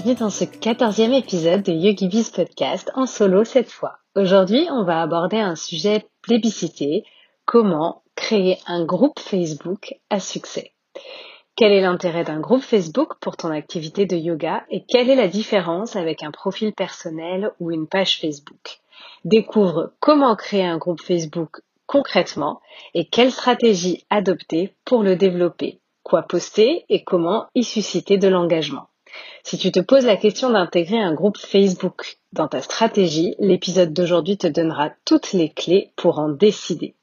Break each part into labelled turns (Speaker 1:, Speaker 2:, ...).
Speaker 1: Bienvenue dans ce quatorzième épisode de YogiBiz Podcast en solo cette fois. Aujourd'hui, on va aborder un sujet plébiscité, comment créer un groupe Facebook à succès. Quel est l'intérêt d'un groupe Facebook pour ton activité de yoga et quelle est la différence avec un profil personnel ou une page Facebook? Découvre comment créer un groupe Facebook concrètement et quelle stratégie adopter pour le développer, quoi poster et comment y susciter de l'engagement. Si tu te poses la question d'intégrer un groupe Facebook dans ta stratégie, l'épisode d'aujourd'hui te donnera toutes les clés pour en décider.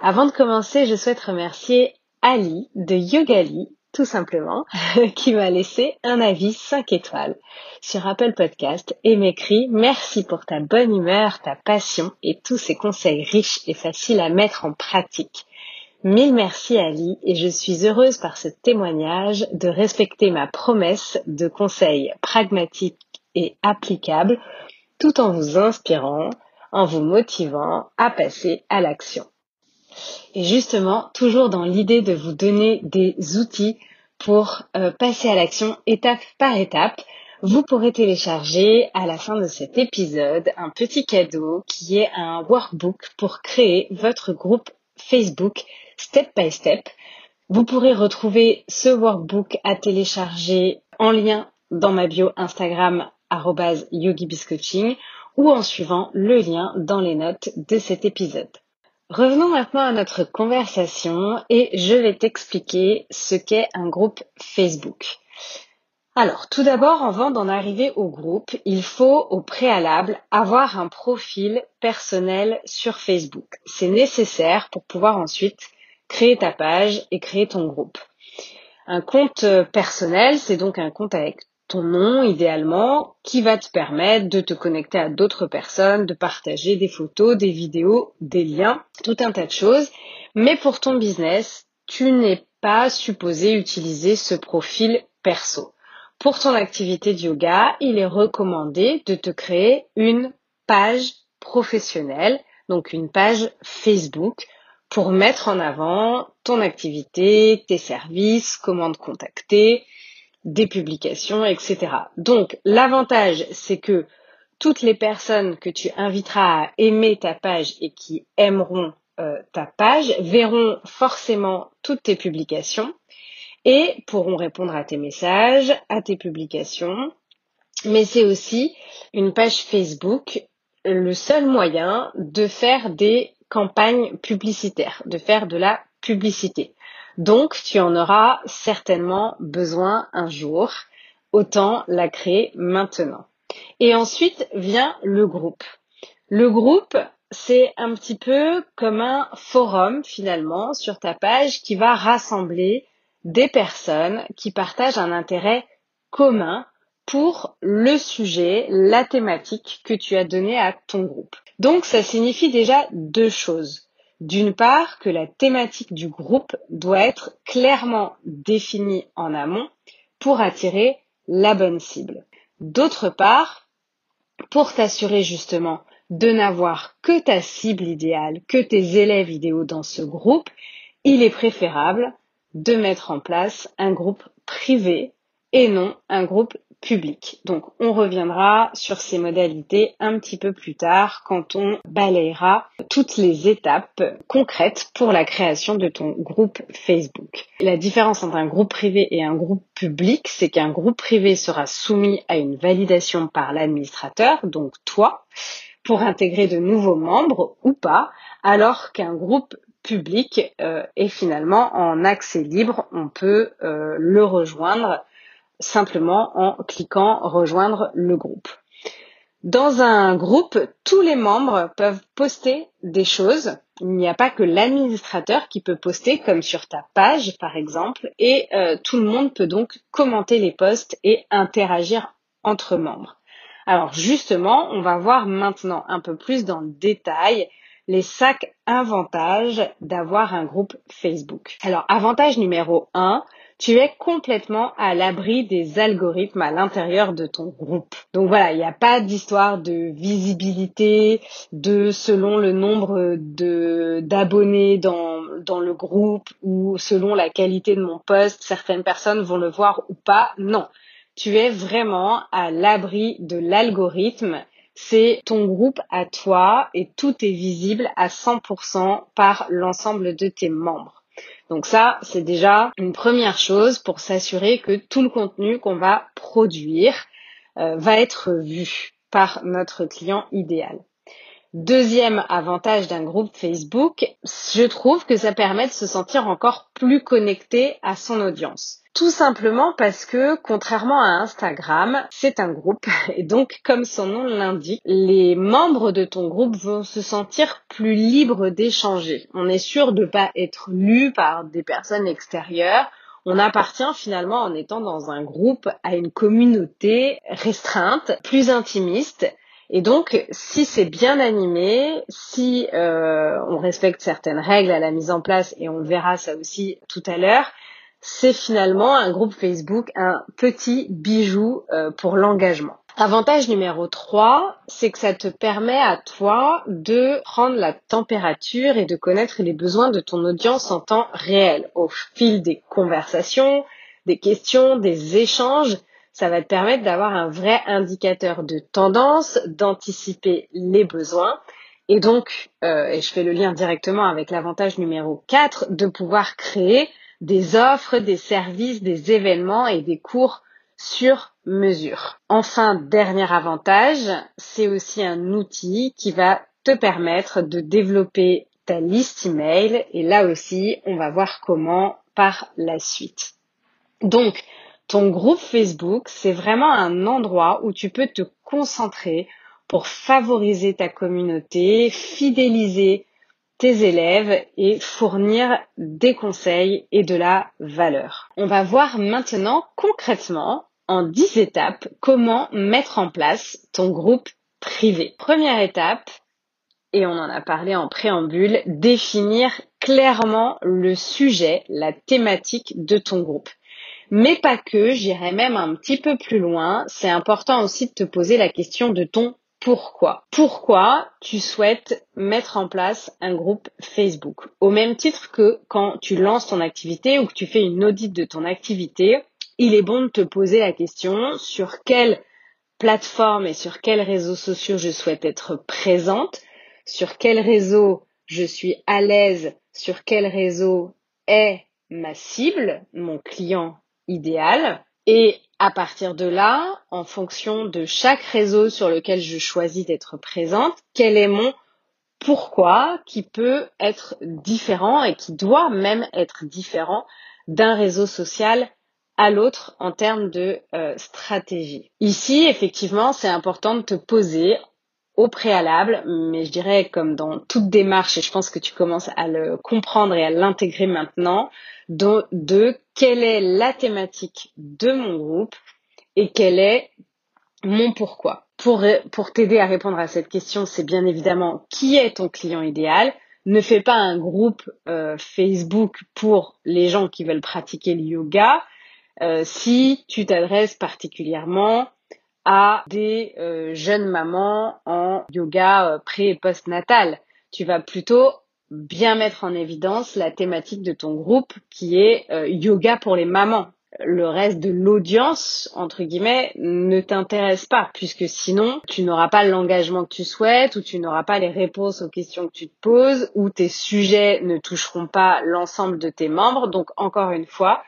Speaker 1: Avant de commencer, je souhaite remercier Ali de Yogali, tout simplement, qui m'a laissé un avis 5 étoiles sur Apple Podcast et m'écrit merci pour ta bonne humeur, ta passion et tous ces conseils riches et faciles à mettre en pratique. Mille merci Ali et je suis heureuse par ce témoignage de respecter ma promesse de conseils pragmatiques et applicables tout en vous inspirant, en vous motivant à passer à l'action. Et justement, toujours dans l'idée de vous donner des outils pour euh, passer à l'action étape par étape, vous pourrez télécharger à la fin de cet épisode un petit cadeau qui est un workbook pour créer votre groupe Facebook step by step. Vous pourrez retrouver ce workbook à télécharger en lien dans ma bio Instagram yogibiscoaching ou en suivant le lien dans les notes de cet épisode. Revenons maintenant à notre conversation et je vais t'expliquer ce qu'est un groupe Facebook. Alors, tout d'abord, avant d'en arriver au groupe, il faut au préalable avoir un profil personnel sur Facebook. C'est nécessaire pour pouvoir ensuite créer ta page et créer ton groupe. Un compte personnel, c'est donc un compte avec ton nom idéalement qui va te permettre de te connecter à d'autres personnes, de partager des photos, des vidéos, des liens, tout un tas de choses. Mais pour ton business, tu n'es pas supposé utiliser ce profil perso. Pour ton activité de yoga, il est recommandé de te créer une page professionnelle, donc une page Facebook pour mettre en avant ton activité, tes services, comment te contacter, des publications, etc. Donc l'avantage, c'est que toutes les personnes que tu inviteras à aimer ta page et qui aimeront euh, ta page verront forcément toutes tes publications et pourront répondre à tes messages, à tes publications. Mais c'est aussi une page Facebook le seul moyen de faire des campagne publicitaire, de faire de la publicité. Donc, tu en auras certainement besoin un jour. Autant la créer maintenant. Et ensuite vient le groupe. Le groupe, c'est un petit peu comme un forum finalement sur ta page qui va rassembler des personnes qui partagent un intérêt commun pour le sujet, la thématique que tu as donné à ton groupe. Donc ça signifie déjà deux choses. D'une part, que la thématique du groupe doit être clairement définie en amont pour attirer la bonne cible. D'autre part, pour t'assurer justement de n'avoir que ta cible idéale, que tes élèves idéaux dans ce groupe, il est préférable de mettre en place un groupe privé et non un groupe public. Donc on reviendra sur ces modalités un petit peu plus tard quand on balayera toutes les étapes concrètes pour la création de ton groupe Facebook. La différence entre un groupe privé et un groupe public, c'est qu'un groupe privé sera soumis à une validation par l'administrateur, donc toi, pour intégrer de nouveaux membres ou pas, alors qu'un groupe public euh, est finalement en accès libre, on peut euh, le rejoindre simplement en cliquant rejoindre le groupe. Dans un groupe, tous les membres peuvent poster des choses il n'y a pas que l'administrateur qui peut poster comme sur ta page par exemple et euh, tout le monde peut donc commenter les posts et interagir entre membres. Alors justement, on va voir maintenant un peu plus dans le détail les cinq avantages d'avoir un groupe Facebook. Alors avantage numéro 1, tu es complètement à l'abri des algorithmes à l'intérieur de ton groupe. Donc voilà, il n'y a pas d'histoire de visibilité, de selon le nombre de d'abonnés dans, dans le groupe ou selon la qualité de mon poste, certaines personnes vont le voir ou pas. Non. Tu es vraiment à l'abri de l'algorithme. C'est ton groupe à toi et tout est visible à 100% par l'ensemble de tes membres. Donc ça, c'est déjà une première chose pour s'assurer que tout le contenu qu'on va produire euh, va être vu par notre client idéal. Deuxième avantage d'un groupe Facebook, je trouve que ça permet de se sentir encore plus connecté à son audience. Tout simplement parce que, contrairement à Instagram, c'est un groupe et donc, comme son nom l'indique, les membres de ton groupe vont se sentir plus libres d'échanger. On est sûr de ne pas être lu par des personnes extérieures. On appartient finalement en étant dans un groupe à une communauté restreinte, plus intimiste et donc, si c'est bien animé, si euh, on respecte certaines règles à la mise en place, et on verra ça aussi tout à l'heure, c'est finalement un groupe Facebook, un petit bijou euh, pour l'engagement. Avantage numéro 3, c'est que ça te permet à toi de prendre la température et de connaître les besoins de ton audience en temps réel, au fil des conversations, des questions, des échanges ça va te permettre d'avoir un vrai indicateur de tendance, d'anticiper les besoins et donc, euh, et je fais le lien directement avec l'avantage numéro 4, de pouvoir créer des offres, des services, des événements et des cours sur mesure. Enfin, dernier avantage, c'est aussi un outil qui va te permettre de développer ta liste email et là aussi, on va voir comment par la suite. Donc, ton groupe Facebook, c'est vraiment un endroit où tu peux te concentrer pour favoriser ta communauté, fidéliser tes élèves et fournir des conseils et de la valeur. On va voir maintenant concrètement en 10 étapes comment mettre en place ton groupe privé. Première étape, et on en a parlé en préambule, définir clairement le sujet, la thématique de ton groupe. Mais pas que, j'irais même un petit peu plus loin. C'est important aussi de te poser la question de ton pourquoi. Pourquoi tu souhaites mettre en place un groupe Facebook? Au même titre que quand tu lances ton activité ou que tu fais une audite de ton activité, il est bon de te poser la question sur quelle plateforme et sur quels réseaux sociaux je souhaite être présente, sur quel réseau je suis à l'aise, sur quel réseau est ma cible, mon client idéal. Et à partir de là, en fonction de chaque réseau sur lequel je choisis d'être présente, quel est mon pourquoi qui peut être différent et qui doit même être différent d'un réseau social à l'autre en termes de euh, stratégie. Ici, effectivement, c'est important de te poser au préalable, mais je dirais comme dans toute démarche, et je pense que tu commences à le comprendre et à l'intégrer maintenant, de, quelle est la thématique de mon groupe et quel est mon pourquoi. Pour, t'aider à répondre à cette question, c'est bien évidemment qui est ton client idéal. Ne fais pas un groupe euh, Facebook pour les gens qui veulent pratiquer le yoga. Euh, si tu t'adresses particulièrement à des euh, jeunes mamans en yoga pré et post-natal. Tu vas plutôt bien mettre en évidence la thématique de ton groupe qui est euh, yoga pour les mamans. Le reste de l'audience, entre guillemets, ne t'intéresse pas, puisque sinon, tu n'auras pas l'engagement que tu souhaites, ou tu n'auras pas les réponses aux questions que tu te poses, ou tes sujets ne toucheront pas l'ensemble de tes membres. Donc, encore une fois,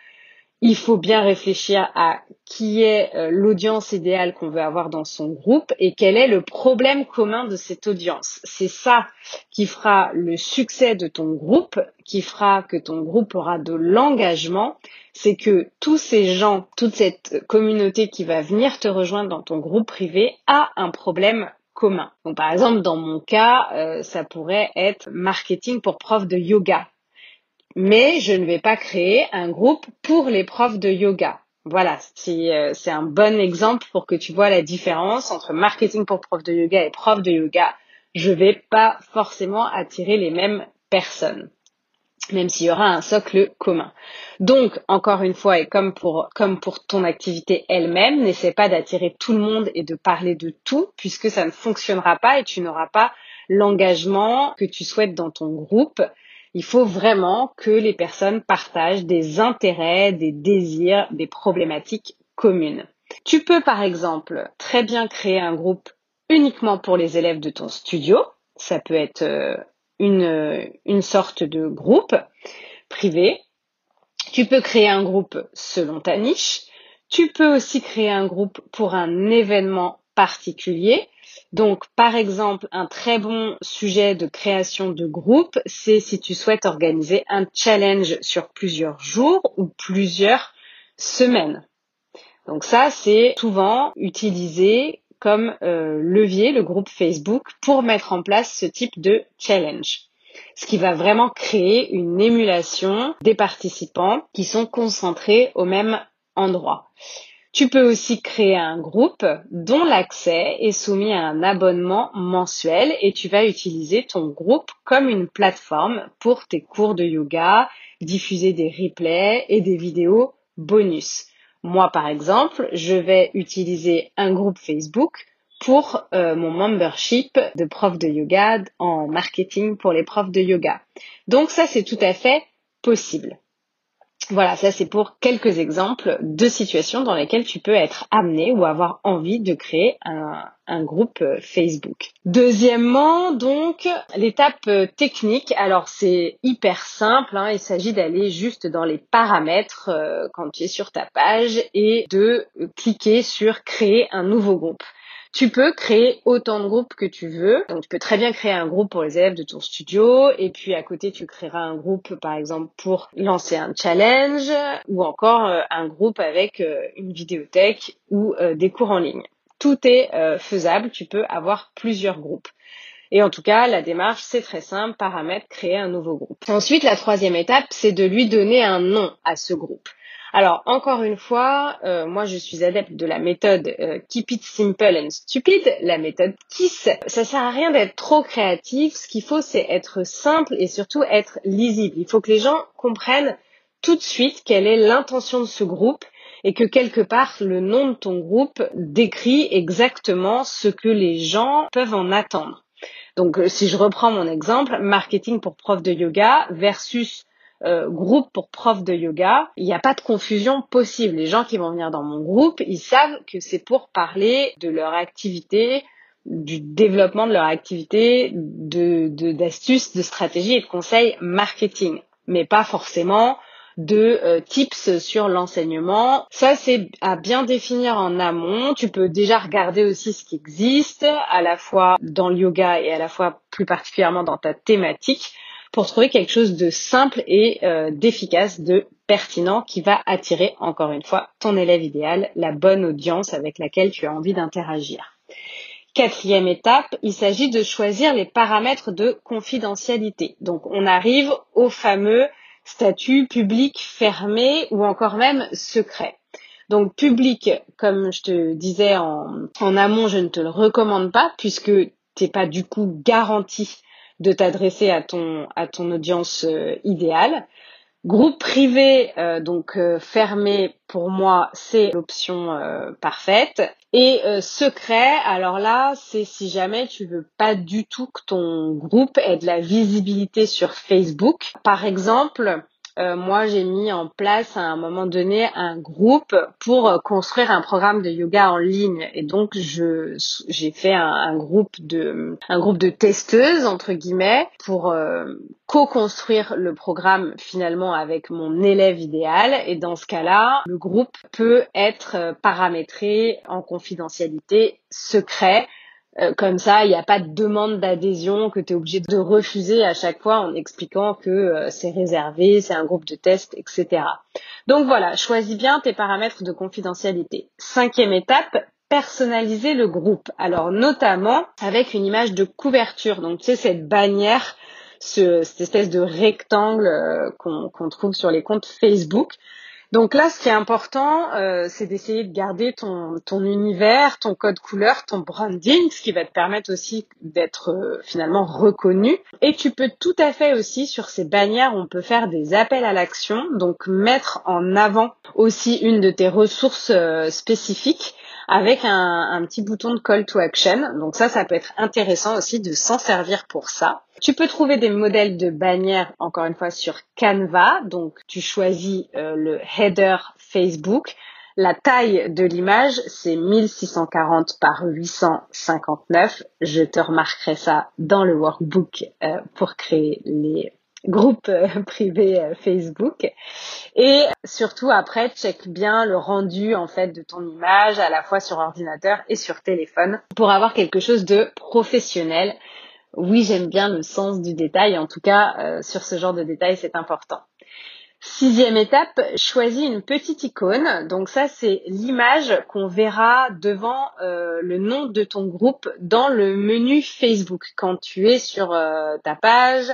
Speaker 1: il faut bien réfléchir à qui est euh, l'audience idéale qu'on veut avoir dans son groupe et quel est le problème commun de cette audience. C'est ça qui fera le succès de ton groupe, qui fera que ton groupe aura de l'engagement. C'est que tous ces gens, toute cette communauté qui va venir te rejoindre dans ton groupe privé a un problème commun. Donc par exemple, dans mon cas, euh, ça pourrait être marketing pour profs de yoga. Mais je ne vais pas créer un groupe pour les profs de yoga. Voilà, euh, c'est un bon exemple pour que tu vois la différence entre marketing pour profs de yoga et profs de yoga. Je vais pas forcément attirer les mêmes personnes même s'il y aura un socle commun. Donc, encore une fois, et comme pour, comme pour ton activité elle-même, n'essaie pas d'attirer tout le monde et de parler de tout, puisque ça ne fonctionnera pas et tu n'auras pas l'engagement que tu souhaites dans ton groupe. Il faut vraiment que les personnes partagent des intérêts, des désirs, des problématiques communes. Tu peux, par exemple, très bien créer un groupe uniquement pour les élèves de ton studio. Ça peut être euh, une, sorte de groupe privé. Tu peux créer un groupe selon ta niche. Tu peux aussi créer un groupe pour un événement particulier. Donc, par exemple, un très bon sujet de création de groupe, c'est si tu souhaites organiser un challenge sur plusieurs jours ou plusieurs semaines. Donc ça, c'est souvent utilisé comme euh, levier le groupe Facebook pour mettre en place ce type de challenge. Ce qui va vraiment créer une émulation des participants qui sont concentrés au même endroit. Tu peux aussi créer un groupe dont l'accès est soumis à un abonnement mensuel et tu vas utiliser ton groupe comme une plateforme pour tes cours de yoga, diffuser des replays et des vidéos bonus. Moi, par exemple, je vais utiliser un groupe Facebook pour euh, mon membership de prof de yoga en marketing pour les profs de yoga. Donc ça, c'est tout à fait possible. Voilà, ça c'est pour quelques exemples de situations dans lesquelles tu peux être amené ou avoir envie de créer un, groupe euh, Facebook. Deuxièmement, donc, l'étape euh, technique. Alors c'est hyper simple, hein. il s'agit d'aller juste dans les paramètres euh, quand tu es sur ta page et de cliquer sur créer un nouveau groupe. Tu peux créer autant de groupes que tu veux. Donc, tu peux très bien créer un groupe pour les élèves de ton studio et puis à côté, tu créeras un groupe, par exemple, pour lancer un challenge ou encore euh, un groupe avec euh, une vidéothèque ou euh, des cours en ligne. Tout est faisable. Tu peux avoir plusieurs groupes. Et en tout cas, la démarche, c'est très simple, paramètre, créer un nouveau groupe. Ensuite, la troisième étape, c'est de lui donner un nom à ce groupe. Alors encore une fois, euh, moi je suis adepte de la méthode euh, Keep it simple and stupid, la méthode KISS. Ça sert à rien d'être trop créatif. Ce qu'il faut, c'est être simple et surtout être lisible. Il faut que les gens comprennent tout de suite quelle est l'intention de ce groupe et que quelque part le nom de ton groupe décrit exactement ce que les gens peuvent en attendre. Donc euh, si je reprends mon exemple, marketing pour prof de yoga versus euh, groupe pour prof de yoga, il n'y a pas de confusion possible. Les gens qui vont venir dans mon groupe, ils savent que c'est pour parler de leur activité, du développement de leur activité, de d'astuces, de, stratégies et de conseils marketing, mais pas forcément de euh, tips sur l'enseignement. Ça, c'est à bien définir en amont. Tu peux déjà regarder aussi ce qui existe, à la fois dans le yoga et à la fois plus particulièrement dans ta thématique pour trouver quelque chose de simple et euh, d'efficace, de pertinent qui va attirer encore une fois ton élève idéal, la bonne audience avec laquelle tu as envie d'interagir. Quatrième étape, il s'agit de choisir les paramètres de confidentialité. Donc on arrive au fameux statut public fermé ou encore même secret. Donc public, comme je te disais en, en amont, je ne te le recommande pas puisque tu n'es pas du coup garanti de t'adresser à ton à ton audience euh, idéale. Groupe privé, euh, donc euh, fermé, pour moi, c'est l'option parfaite. Et secret, alors là, c'est si jamais tu veux pas du tout que ton groupe ait de la visibilité sur Facebook. Par exemple, euh, moi j'ai mis en place à un moment donné un groupe pour euh, construire un programme de yoga en ligne. Et donc je j'ai fait un, groupe de un groupe de testeuses entre guillemets pour euh, co-construire le programme finalement avec mon élève idéal. Et dans ce cas-là le groupe peut être paramétré en confidentialité secret euh, comme ça, il n'y a pas de demande d'adhésion que tu es obligé de refuser à chaque fois en expliquant que euh, c'est réservé, c'est un groupe de test, etc. Donc voilà, choisis bien tes paramètres de confidentialité. Cinquième étape, personnaliser le groupe. Alors notamment avec une image de couverture. Donc tu sais cette bannière, ce, cette espèce de rectangle euh, qu'on trouve sur les comptes Facebook. Donc là, ce qui est important, euh, c'est d'essayer de garder ton, univers, ton code couleur, ton branding, ce qui va te permettre aussi d'être euh, finalement reconnu. Et tu peux tout à fait aussi, sur ces bannières, on peut faire des appels à l'action, donc mettre en avant aussi une de tes ressources euh, spécifiques avec un, petit bouton de call to action. Donc ça, ça peut être intéressant aussi de s'en servir pour ça. Tu peux trouver des modèles de bannières, encore une fois, sur Canva. Donc tu choisis euh, le header Facebook. La taille de l'image, c'est 1640 par 859. Je te remarquerai ça dans le workbook euh, pour créer les groupe euh, privé euh, Facebook. Et surtout après, check bien le rendu en fait de ton image à la fois sur ordinateur et sur téléphone pour avoir quelque chose de professionnel. Oui, j'aime bien le sens du détail. En tout cas, euh, sur ce genre de détails, c'est important. Sixième étape, choisis une petite icône. Donc ça, c'est l'image qu'on verra devant le nom de ton groupe dans le menu Facebook. Quand tu es sur ta page,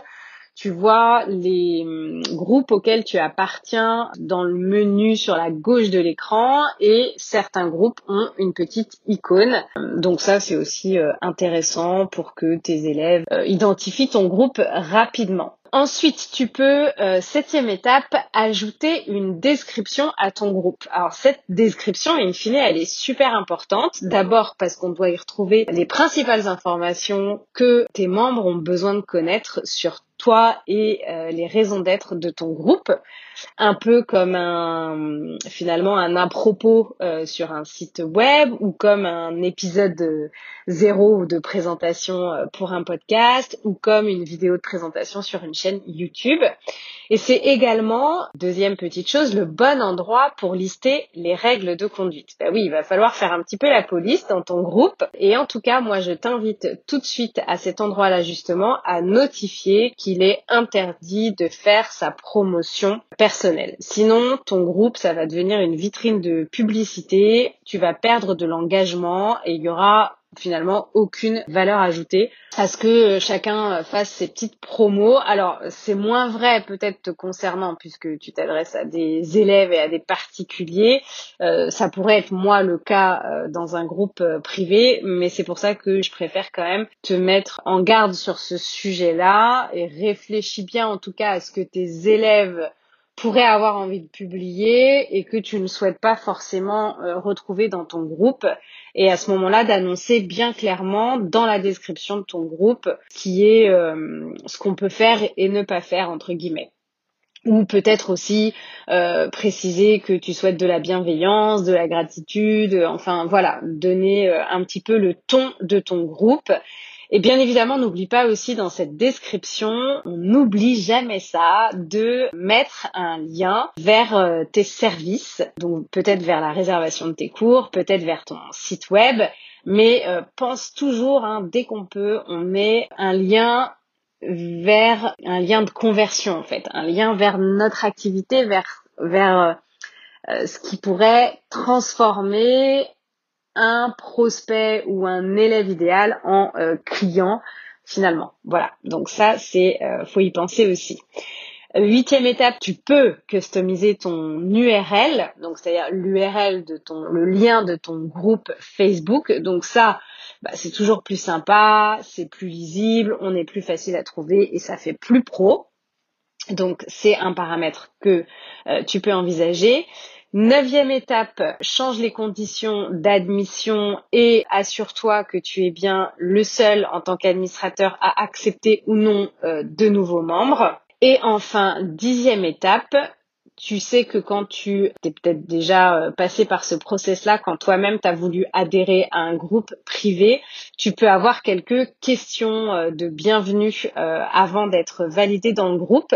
Speaker 1: tu vois les hum, groupes auxquels tu appartiens dans le menu sur la gauche de l'écran et certains groupes ont une petite icône. Donc ça, c'est aussi euh, intéressant pour que tes élèves euh, identifient ton groupe rapidement. Ensuite, tu peux, euh, septième étape, ajouter une description à ton groupe. Alors cette description, in fine, elle est super importante. D'abord parce qu'on doit y retrouver les principales informations que tes membres ont besoin de connaître sur toi et euh, les raisons d'être de ton groupe, un peu comme un finalement un à propos euh, sur un site web ou comme un épisode zéro de présentation euh, pour un podcast ou comme une vidéo de présentation sur une chaîne YouTube. Et c'est également, deuxième petite chose, le bon endroit pour lister les règles de conduite. Ben oui, il va falloir faire un petit peu la police dans ton groupe. Et en tout cas, moi, je t'invite tout de suite à cet endroit-là, justement, à notifier qu'il est interdit de faire sa promotion personnelle. Sinon, ton groupe, ça va devenir une vitrine de publicité. Tu vas perdre de l'engagement et il y aura finalement aucune valeur ajoutée à ce que chacun fasse ses petites promos. Alors c'est moins vrai peut-être concernant puisque tu t'adresses à des élèves et à des particuliers. Euh, ça pourrait être moi le cas euh, dans un groupe euh, privé, mais c'est pour ça que je préfère quand même te mettre en garde sur ce sujet-là et réfléchis bien en tout cas à ce que tes élèves pourraient avoir envie de publier et que tu ne souhaites pas forcément retrouver dans ton groupe et à ce moment-là d'annoncer bien clairement dans la description de ton groupe qui est euh, ce qu'on peut faire et ne pas faire entre guillemets. Ou peut-être aussi euh, préciser que tu souhaites de la bienveillance, de la gratitude, enfin voilà, donner euh, un petit peu le ton de ton groupe et bien évidemment, n'oublie pas aussi dans cette description, on n'oublie jamais ça, de mettre un lien vers euh, tes services, donc peut-être vers la réservation de tes cours, peut-être vers ton site web, mais euh, pense toujours, hein, dès qu'on peut, on met un lien vers un lien de conversion en fait, un lien vers notre activité, vers vers euh, ce qui pourrait transformer un prospect ou un élève idéal en euh, client finalement. Voilà. Donc ça, c'est euh, faut y penser aussi. Huitième étape, tu peux customiser ton URL, donc c'est-à-dire l'URL de ton, le lien de ton groupe Facebook. Donc ça, bah, c'est toujours plus sympa, c'est plus lisible, on est plus facile à trouver et ça fait plus pro. Donc c'est un paramètre que euh, tu peux envisager. Neuvième étape, change les conditions d'admission et assure-toi que tu es bien le seul en tant qu'administrateur à accepter ou non euh, de nouveaux membres. Et enfin, dixième étape, tu sais que quand tu es peut-être déjà euh, passé par ce process-là, quand toi-même tu as voulu adhérer à un groupe privé, tu peux avoir quelques questions euh, de bienvenue avant d'être validé dans le groupe.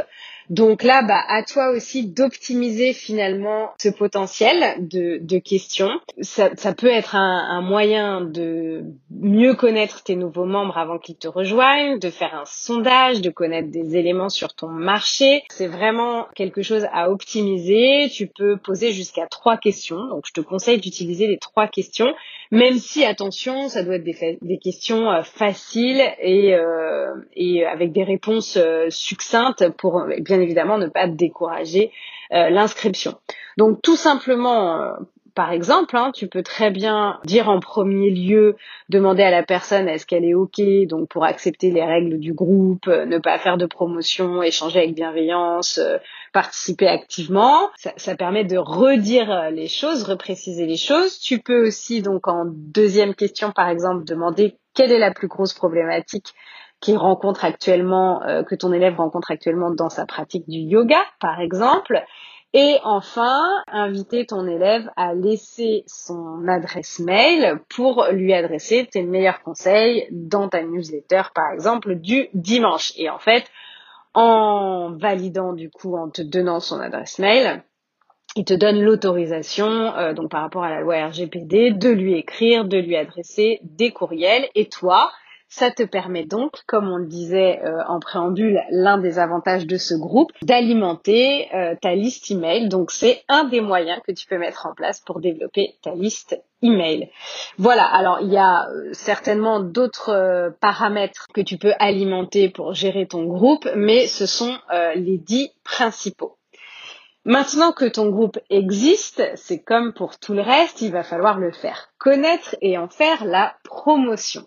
Speaker 1: Donc là, bah, à toi aussi d'optimiser finalement ce potentiel de, de questions. Ça, ça, peut être un, un, moyen de mieux connaître tes nouveaux membres avant qu'ils te rejoignent, de faire un sondage, de connaître des éléments sur ton marché. C'est vraiment quelque chose à optimiser. Tu peux poser jusqu'à trois questions. Donc je te conseille d'utiliser les trois questions Même si, attention, ça doit être des, questions euh, faciles et, euh, et avec des réponses euh, succinctes pour bien évidemment ne pas décourager l'inscription. Donc tout simplement, par exemple, hein, tu peux très bien dire en premier lieu, demander à la personne est-ce qu'elle est OK, donc pour accepter les règles du groupe, ne pas faire de promotion, échanger avec bienveillance, participer activement. Ça, ça, permet de redire euh, les choses, repréciser les choses. Tu peux aussi, donc en deuxième question, par exemple, demander quelle est la plus grosse problématique qu'il rencontre actuellement, que ton élève rencontre actuellement dans sa pratique du yoga, par exemple. Et enfin, inviter ton élève à laisser son adresse mail pour lui adresser tes meilleurs conseils dans ta newsletter, par exemple, du dimanche. Et en fait, en validant du coup, en te donnant son adresse mail, il te donne l'autorisation, euh, donc par rapport à la loi RGPD, de lui écrire, de lui adresser des courriels. Et toi, ça te permet donc, comme on le disait euh, en préambule, l'un des avantages de ce groupe, d'alimenter euh, ta liste email. Donc c'est un des moyens que tu peux mettre en place pour développer ta liste email. Voilà, alors il y a euh, certainement d'autres paramètres que tu peux alimenter pour gérer ton groupe, mais ce sont les dix principaux. Maintenant que ton groupe existe, c'est comme pour tout le reste, il va falloir le faire connaître et en faire la promotion.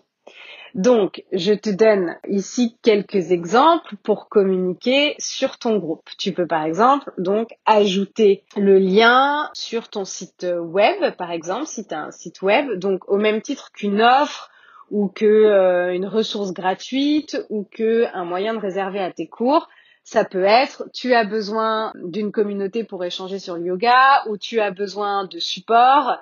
Speaker 1: Donc, je te donne ici quelques exemples pour communiquer sur ton groupe. Tu peux par exemple donc ajouter le lien sur ton site web, par exemple, si tu as un site web, donc au même titre qu'une offre ou que euh, ressource gratuite ou que un moyen de réserver à tes cours. Ça peut être, tu as besoin d'une communauté pour échanger sur le yoga ou tu as besoin de support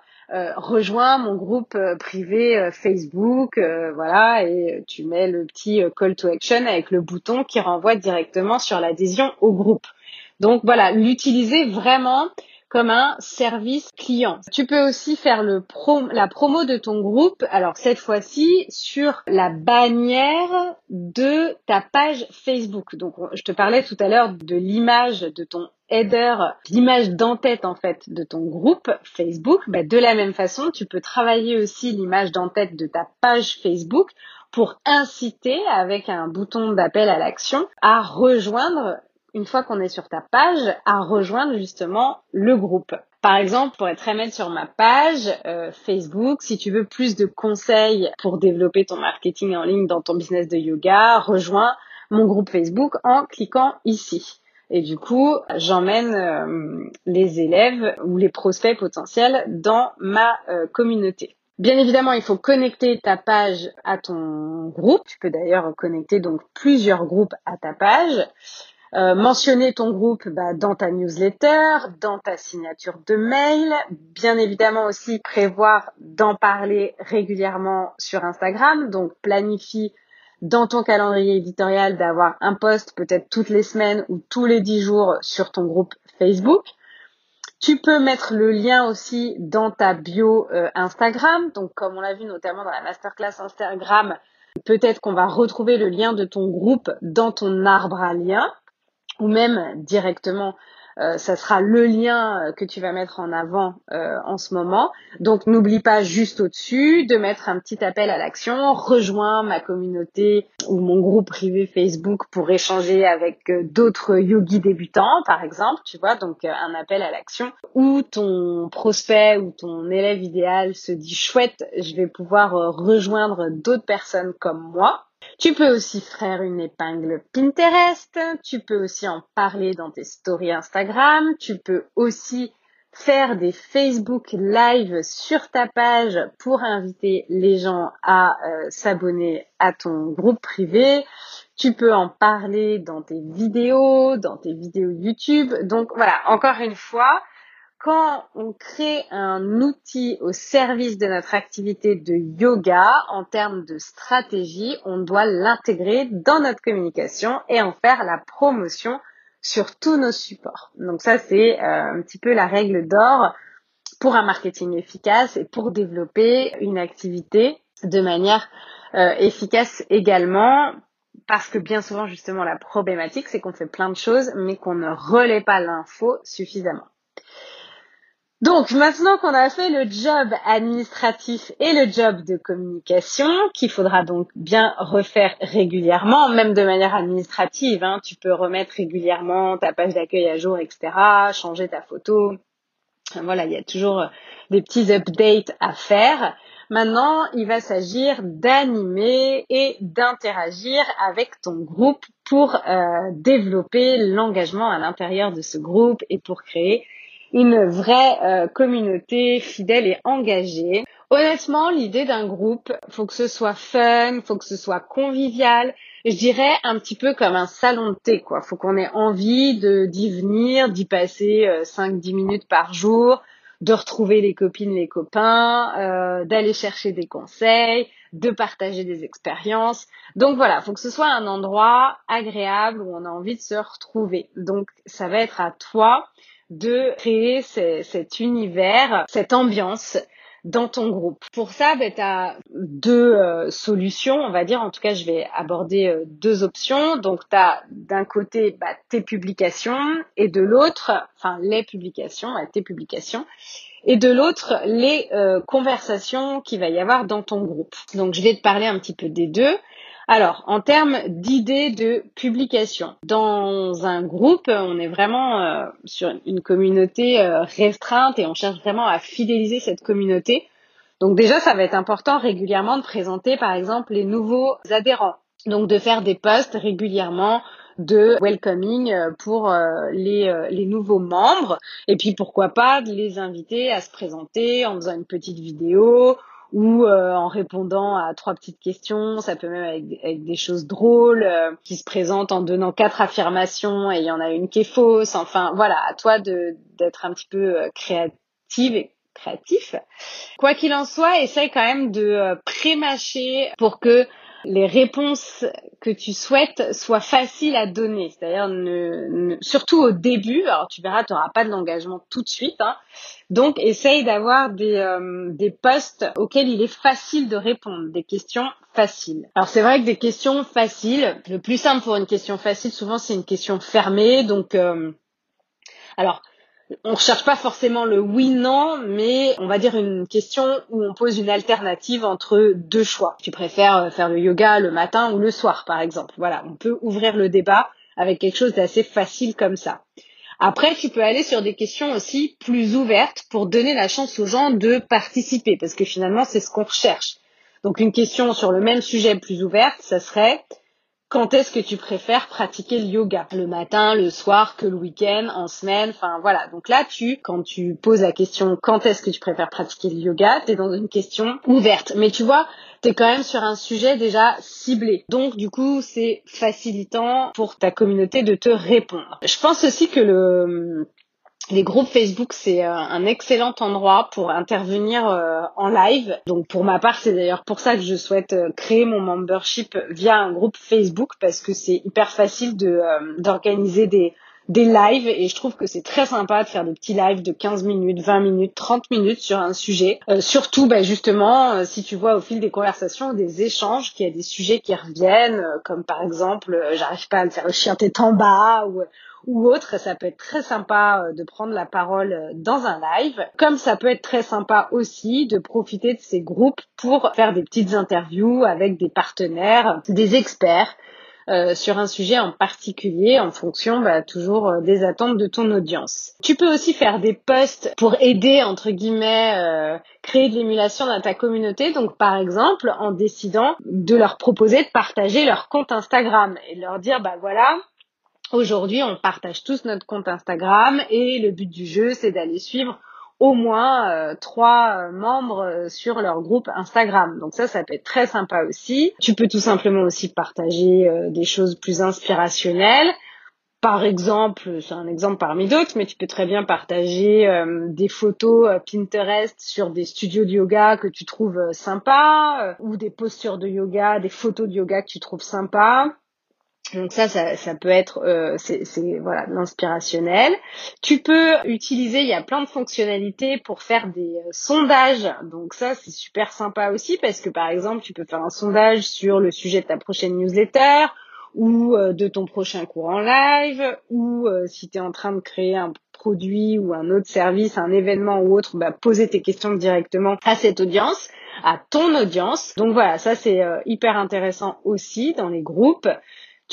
Speaker 1: rejoins mon groupe euh, privé euh, Facebook, voilà, et tu mets le petit call to action avec le bouton qui renvoie directement sur l'adhésion au groupe. Donc voilà, l'utiliser vraiment comme un service client. Tu peux aussi faire le la promo de ton groupe, alors cette fois-ci sur la bannière de ta page Facebook. Donc je te parlais tout à l'heure de l'image de ton header, l'image d'en-tête en fait de ton groupe Facebook. Bah, de la même façon, tu peux travailler aussi l'image d'en-tête de ta page Facebook pour inciter avec un bouton d'appel à l'action à rejoindre une fois qu'on est sur ta page, à rejoindre justement le groupe. Par exemple, pour être mettre sur ma page euh, Facebook, si tu veux plus de conseils pour développer ton marketing en ligne dans ton business de yoga, rejoins mon groupe Facebook en cliquant ici. Et du coup, j'emmène euh, les élèves ou les prospects potentiels dans ma euh, communauté. Bien évidemment, il faut connecter ta page à ton groupe. Tu peux d'ailleurs connecter donc plusieurs groupes à ta page. Euh, mentionner ton groupe bah, dans ta newsletter, dans ta signature de mail, bien évidemment aussi prévoir d'en parler régulièrement sur Instagram, donc planifie dans ton calendrier éditorial d'avoir un post peut-être toutes les semaines ou tous les dix jours sur ton groupe Facebook. Tu peux mettre le lien aussi dans ta bio euh, Instagram, donc comme on l'a vu notamment dans la masterclass Instagram, peut-être qu'on va retrouver le lien de ton groupe dans ton arbre à liens ou même directement euh, ça sera le lien euh, que tu vas mettre en avant euh, en ce moment. Donc n'oublie pas juste au-dessus de mettre un petit appel à l'action, rejoins ma communauté ou mon groupe privé Facebook pour échanger avec d'autres yogis débutants par exemple, tu vois, donc un appel à l'action où ton prospect ou ton élève idéal se dit chouette, je vais pouvoir rejoindre d'autres personnes comme moi tu peux aussi faire une épingle Pinterest, tu peux aussi en parler dans tes stories Instagram, tu peux aussi faire des Facebook Live sur ta page pour inviter les gens à euh, s'abonner à ton groupe privé. Tu peux en parler dans tes vidéos, dans tes vidéos YouTube. Donc voilà, encore une fois, quand on crée un outil au service de notre activité de yoga en termes de stratégie, on doit l'intégrer dans notre communication et en faire la promotion sur tous nos supports. Donc ça, c'est euh, un petit peu la règle d'or pour un marketing efficace et pour développer une activité de manière euh, efficace également parce que bien souvent justement la problématique c'est qu'on fait plein de choses mais qu'on ne relaie pas l'info suffisamment. Donc maintenant qu'on a fait le job administratif et le job de communication, qu'il faudra donc bien refaire régulièrement, même de manière administrative, hein, tu peux remettre régulièrement ta page d'accueil à jour, etc., changer ta photo. Voilà, il y a toujours des petits updates à faire. Maintenant, il va s'agir d'animer et d'interagir avec ton groupe pour euh, développer l'engagement à l'intérieur de ce groupe et pour créer une vraie euh, communauté fidèle et engagée. Honnêtement, l'idée d'un groupe, faut que ce soit fun, faut que ce soit convivial. Je dirais un petit peu comme un salon de thé, quoi. Faut qu'on ait envie de d'y venir, d'y passer 5-10 euh, minutes par jour, de retrouver les copines, les copains, euh, d'aller chercher des conseils, de partager des expériences. Donc voilà, faut que ce soit un endroit agréable où on a envie de se retrouver. Donc ça va être à toi de créer cet univers, cette ambiance dans ton groupe. Pour ça, ben, tu as deux euh, solutions, on va dire. En tout cas, je vais aborder euh, deux options. Donc, tu as d'un côté bah, tes publications et de l'autre, enfin les publications, tes publications, et de l'autre les euh, conversations qu'il va y avoir dans ton groupe. Donc, je vais te parler un petit peu des deux. Alors, en termes d'idées de publication, dans un groupe, on est vraiment euh, sur une communauté euh, restreinte et on cherche vraiment à fidéliser cette communauté. Donc déjà, ça va être important régulièrement de présenter, par exemple, les nouveaux adhérents. Donc de faire des posts régulièrement de welcoming euh, pour les, les nouveaux membres et puis pourquoi pas de les inviter à se présenter en faisant une petite vidéo ou euh, en répondant à trois petites questions, ça peut même avec, des choses drôles euh, qui se présentent en donnant quatre affirmations et il y en a une qui est fausse. Enfin voilà, à toi d'être un petit peu euh, créative et créatif. Quoi qu'il en soit, essaye quand même de prémâcher pour que les réponses que tu souhaites soient faciles à donner. C'est-à-dire, ne, surtout au début, alors tu verras, tu n'auras pas de l'engagement tout de suite. Hein. Donc, essaye d'avoir des, euh, des postes auxquels il est facile de répondre, des questions faciles. Alors, c'est vrai que des questions faciles, le plus simple pour une question facile, souvent, c'est une question fermée. Donc, euh, alors, on cherche pas forcément le oui-non, mais on va dire une question où on pose une alternative entre deux choix. Tu préfères euh, faire le yoga le matin ou le soir, par exemple. Voilà, on peut ouvrir le débat avec quelque chose d'assez facile comme ça. Après, tu peux aller sur des questions aussi plus ouvertes pour donner la chance aux gens de participer, parce que finalement, c'est ce qu'on recherche. Donc, une question sur le même sujet plus ouverte, ça serait quand est-ce que tu préfères pratiquer le yoga? Le matin, le soir, que le week-end, en semaine, enfin voilà. Donc là, tu, quand tu poses la question quand est-ce que tu préfères pratiquer le yoga, tu es dans une question ouverte. Mais tu vois, tu es quand même sur un sujet déjà ciblé. Donc du coup, c'est facilitant pour ta communauté de te répondre. Je pense aussi que le les groupes Facebook, c'est euh, un excellent endroit pour intervenir euh, en live. Donc pour ma part, c'est d'ailleurs pour ça que je souhaite euh, créer mon membership via un groupe Facebook parce que c'est hyper facile de d'organiser des des lives et je trouve que c'est très sympa de faire des petits lives de 15 minutes, 20 minutes, 30 minutes sur un sujet. surtout, bah, justement, si tu vois au fil des conversations, des échanges, qu'il y a des sujets qui reviennent, comme par exemple, j'arrive pas à me faire le chien tête en bas ou ou autre, ça peut être très sympa euh, de prendre la parole euh, dans un live, comme ça peut être très sympa aussi de profiter de ces groupes pour faire des petites interviews avec des partenaires, des experts. Euh, sur un sujet en particulier en fonction bah, toujours des attentes de ton audience. Tu peux aussi faire des posts pour aider entre guillemets créer de l'émulation dans ta communauté. Donc par exemple en décidant de leur proposer de partager leur compte Instagram et de leur dire bah voilà Aujourd'hui, on partage tous notre compte Instagram et le but du jeu, c'est d'aller suivre au moins euh, trois euh, membres euh, sur leur groupe Instagram. Donc ça, ça peut être très sympa aussi. Tu peux tout simplement aussi partager des choses plus inspirationnelles. Par exemple, c'est un exemple parmi d'autres, mais tu peux très bien partager des photos Pinterest sur des studios de yoga que tu trouves sympas, ou des postures de yoga, des photos de yoga que tu trouves sympas donc ça, ça, ça peut être, euh, c'est voilà, l'inspirationnel. Tu peux utiliser, il y a plein de fonctionnalités pour faire des euh, sondages. Donc ça, c'est super sympa aussi parce que par exemple, tu peux faire un sondage sur le sujet de ta prochaine newsletter ou euh, de ton prochain cours en live, ou euh, si tu es en train de créer un produit ou un autre service, un événement ou autre, bah, poser tes questions directement à cette audience, à ton audience. Donc voilà, ça c'est hyper intéressant aussi dans les groupes.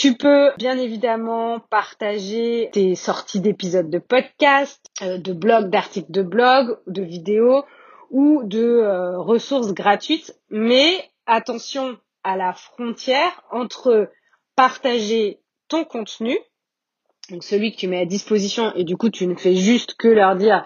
Speaker 1: Tu peux bien évidemment partager tes sorties d'épisodes de podcast, de blogs, d'articles de blog, de vidéos ou de ressources gratuites. Mais attention à la frontière entre partager ton contenu, donc celui que tu mets à disposition et du coup tu ne fais juste que leur dire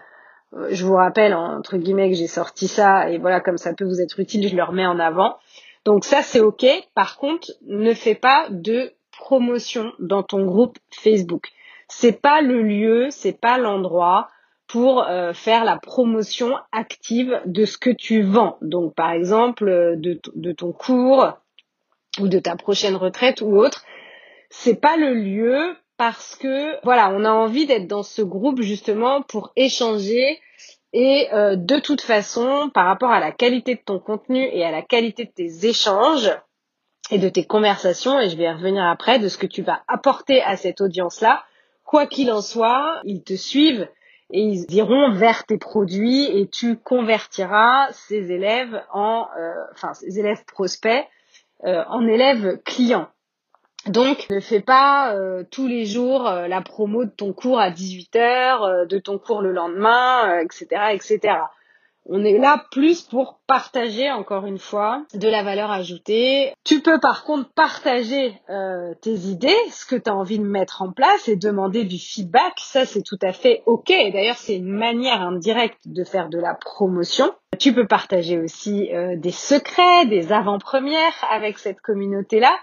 Speaker 1: euh, je vous rappelle entre guillemets que j'ai sorti ça et voilà comme ça peut vous être utile, je le remets en avant. Donc ça c'est ok. Par contre, ne fais pas de promotion dans ton groupe Facebook. C'est pas le lieu, c'est pas l'endroit pour euh, faire la promotion active de ce que tu vends. Donc par exemple euh, de, ton cours, ou de ta prochaine retraite ou autre, c'est pas le lieu parce que voilà, on a envie d'être dans ce groupe justement pour échanger et euh, de toute façon, par rapport à la qualité de ton contenu et à la qualité de tes échanges et de tes conversations, et je vais y revenir après, de ce que tu vas apporter à cette audience-là, quoi qu'il en soit, ils te suivent et ils iront vers tes produits et tu convertiras ces élèves en, euh, enfin, ces élèves prospects euh, en élève client. Donc, ne fais pas euh, tous les jours euh, la promo de ton cours à 18h, de ton cours le lendemain, etc., etc. On est là plus pour partager, encore une fois, de la valeur ajoutée. Tu peux par contre partager euh, tes idées, ce que tu as envie de mettre en place et demander du feedback. Ça, c'est tout à fait OK. D'ailleurs, c'est une manière indirecte de faire de la promotion. Tu peux partager aussi euh, des secrets, des avant-premières avec cette communauté-là.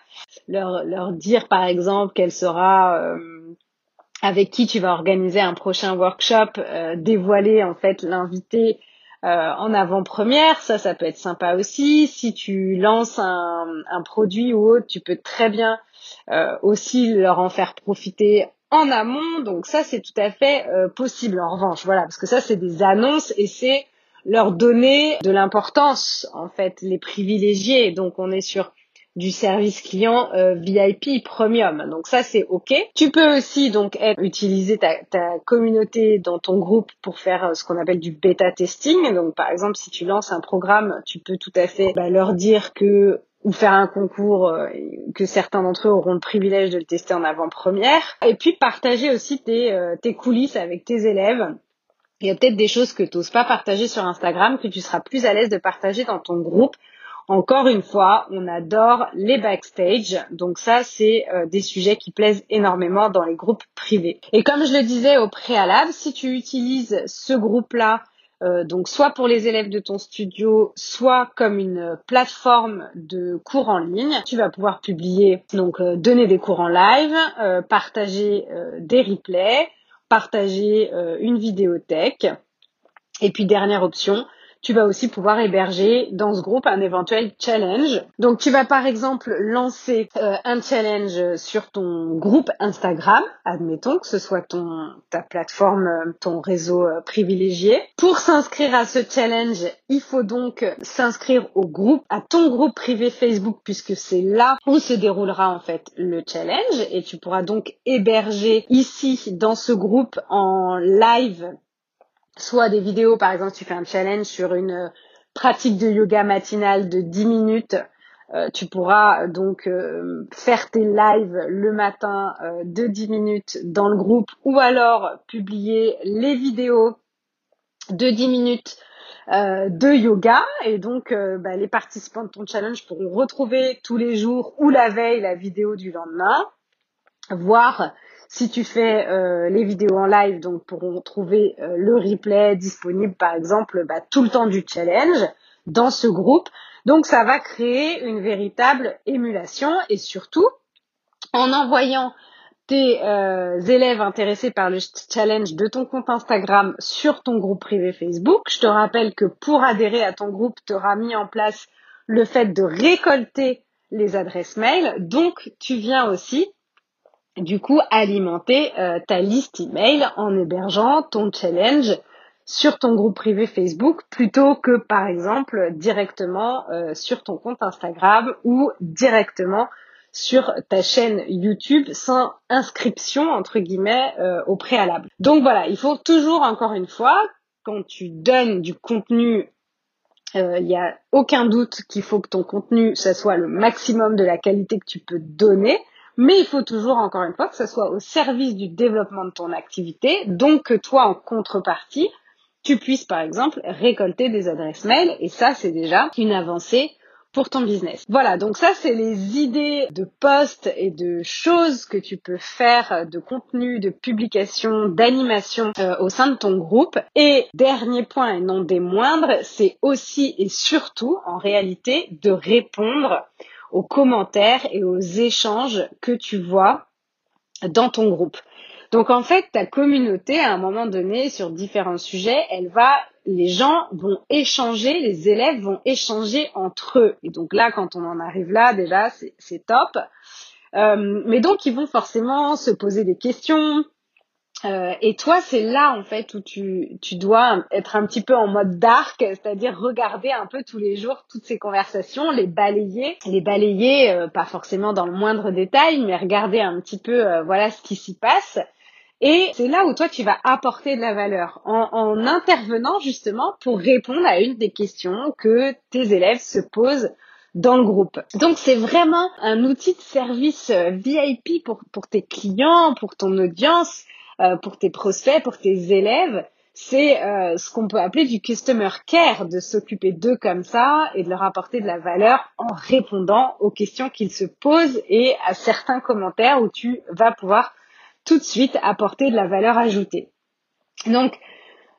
Speaker 1: Leur, leur dire, par exemple, qu'elle sera... Euh, avec qui tu vas organiser un prochain workshop, dévoiler en fait l'invité euh, en avant-première, ça, ça peut être sympa aussi. Si tu lances un, produit ou autre, tu peux très bien euh, aussi leur en faire profiter en amont. Donc ça, c'est tout à fait euh, possible. En revanche, voilà, parce que ça, c'est des annonces et c'est leur donner de l'importance, en fait, les privilégier. Donc on est sur du service client euh, VIP premium. Donc ça c'est ok. Tu peux aussi donc être, utiliser ta, ta, communauté dans ton groupe pour faire euh, ce qu'on appelle du bêta testing. Donc par exemple si tu lances un programme, tu peux tout à fait bah, leur dire que ou faire un concours euh, que certains d'entre eux auront le privilège de le tester en avant-première. Et puis partager aussi tes, tes coulisses avec tes élèves. Il y a peut-être des choses que tu n'oses pas partager sur Instagram, que tu seras plus à l'aise de partager dans ton groupe encore une fois, on adore les backstage. Donc ça, c'est euh, des sujets qui plaisent énormément dans les groupes privés. Et comme je le disais au préalable, si tu utilises ce groupe-là, euh, donc soit pour les élèves de ton studio, soit comme une plateforme de cours en ligne, tu vas pouvoir publier, donc euh, donner des cours en live, partager des replays, partager une vidéothèque. Et puis dernière option, tu vas aussi pouvoir héberger dans ce groupe un éventuel challenge. Donc tu vas par exemple lancer euh, un challenge sur ton groupe Instagram, admettons que ce soit ton ta plateforme, ton réseau euh, privilégié. Pour s'inscrire à ce challenge, il faut donc s'inscrire au groupe, à ton groupe privé Facebook puisque c'est là où se déroulera en fait le challenge et tu pourras donc héberger ici dans ce groupe en live soit des vidéos, par exemple, tu fais un challenge sur une euh, pratique de yoga matinale de 10 minutes, euh, tu pourras euh, donc faire tes lives le matin de 10 minutes dans le groupe ou alors publier les vidéos de 10 minutes de yoga. Et donc bah, les participants de ton challenge pourront retrouver tous les jours ou la veille la vidéo du lendemain, voir si tu fais euh, les vidéos en live, donc pourront trouver euh, le replay disponible par exemple bah, tout le temps du challenge dans ce groupe. Donc ça va créer une véritable émulation et surtout en envoyant tes euh, élèves intéressés par le challenge de ton compte Instagram sur ton groupe privé Facebook. Je te rappelle que pour adhérer à ton groupe, tu auras mis en place le fait de récolter les adresses mail. Donc tu viens aussi du coup alimenter euh, ta liste email en hébergeant ton challenge sur ton groupe privé Facebook plutôt que par exemple directement euh, sur ton compte Instagram ou directement sur ta chaîne YouTube sans inscription entre guillemets euh, au préalable. Donc voilà, il faut toujours encore une fois quand tu donnes du contenu euh, il n'y a aucun doute qu'il faut que ton contenu, ça soit le maximum de la qualité que tu peux donner, mais il faut toujours, encore une fois, que ça soit au service du développement de ton activité, donc que toi, en contrepartie, tu puisses, par exemple, récolter des adresses mail, et ça, c'est déjà une avancée pour ton business. Voilà, donc ça c'est les idées de posts et de choses que tu peux faire, de contenu, de publication, d'animation euh, au sein de ton groupe. Et dernier point et non des moindres, c'est aussi et surtout en réalité de répondre aux commentaires et aux échanges que tu vois dans ton groupe. Donc en fait, ta communauté, à un moment donné, sur différents sujets, elle va, les gens vont échanger, les élèves vont échanger entre eux. Et donc là, quand on en arrive là, déjà, c'est top. Euh, mais donc, ils vont forcément se poser des questions, euh, et toi, c'est là en fait où tu, tu dois être un petit peu en mode dark, c'est-à-dire regarder un peu tous les jours toutes ces conversations, les balayer, les balayer euh, pas forcément dans le moindre détail, mais regarder un petit peu euh, voilà ce qui s'y passe. Et c'est là où toi tu vas apporter de la valeur en, en intervenant justement pour répondre à une des questions que tes élèves se posent dans le groupe. Donc c'est vraiment un outil de service VIP pour, pour tes clients, pour ton audience. Euh, pour tes prospects, pour tes élèves, c'est euh, ce qu'on peut appeler du customer care, de s'occuper d'eux comme ça et de leur apporter de la valeur en répondant aux questions qu'ils se posent et à certains commentaires où tu vas pouvoir tout de suite apporter de la valeur ajoutée. Donc,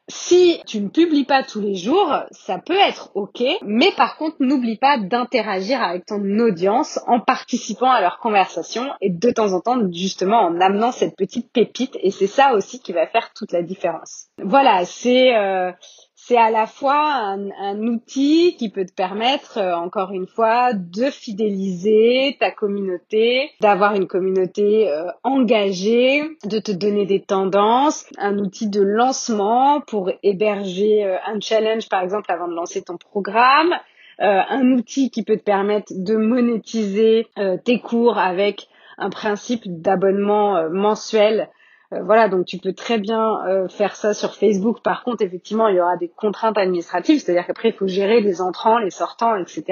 Speaker 1: si tu ne publies pas tous les jours, ça peut être OK, mais par contre, n'oublie pas d'interagir avec ton audience en participant à leur conversation et de temps en temps, justement, en amenant cette petite pépite. Et c'est ça aussi qui va faire toute la différence. Voilà, c'est euh, c'est à la fois un, outil qui peut te permettre, euh, encore une fois, de fidéliser ta communauté, d'avoir une communauté euh, engagée, de te donner des tendances, un outil de lancement pour héberger euh, un challenge, par exemple, avant de lancer ton programme, un outil qui peut te permettre de monétiser tes cours avec un principe d'abonnement mensuel euh, voilà, donc tu peux très bien euh, faire ça sur Facebook. Par contre, effectivement, il y aura des contraintes administratives, c'est-à-dire qu'après, il faut gérer les entrants, les sortants, etc.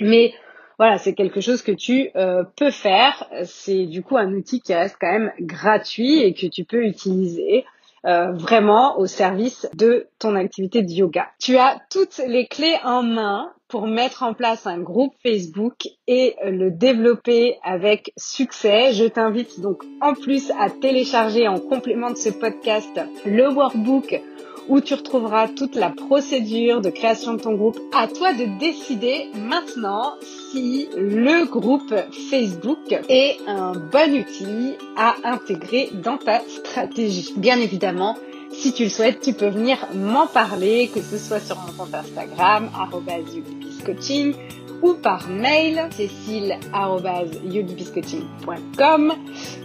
Speaker 1: Mais voilà, c'est quelque chose que tu euh, peux faire. C'est du coup un outil qui reste quand même gratuit et que tu peux utiliser euh, vraiment au service de ton activité de yoga. Tu as toutes les clés en main pour mettre en place un groupe Facebook et le développer avec succès. Je t'invite donc en plus à télécharger en complément de ce podcast le workbook où tu retrouveras toute la procédure de création de ton groupe. À toi de décider maintenant si le groupe Facebook est un bon outil à intégrer dans ta stratégie. Bien évidemment, si tu le souhaites, tu peux venir m'en parler, que ce soit sur mon compte Instagram, coaching ou par mail cécile.yogibiscoaching.com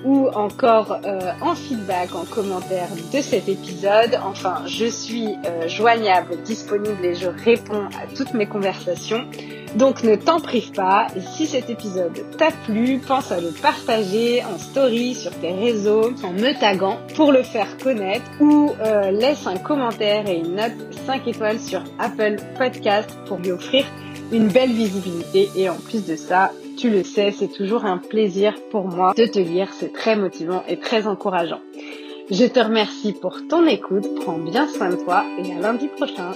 Speaker 1: ou encore euh, en feedback, en commentaire de cet épisode. Enfin, je suis euh, joignable, disponible et je réponds à toutes mes conversations. Donc ne t'en prive pas. Si cet épisode t'a plu, pense à le partager en story sur tes réseaux, en me taguant pour le faire connaître ou euh, laisse un commentaire et une note 5 étoiles sur Apple Podcast pour lui offrir une belle visibilité et en plus de ça, tu le sais, c'est toujours un plaisir pour moi de te lire, c'est très motivant et très encourageant. Je te remercie pour ton écoute, prends bien soin de toi et à lundi prochain.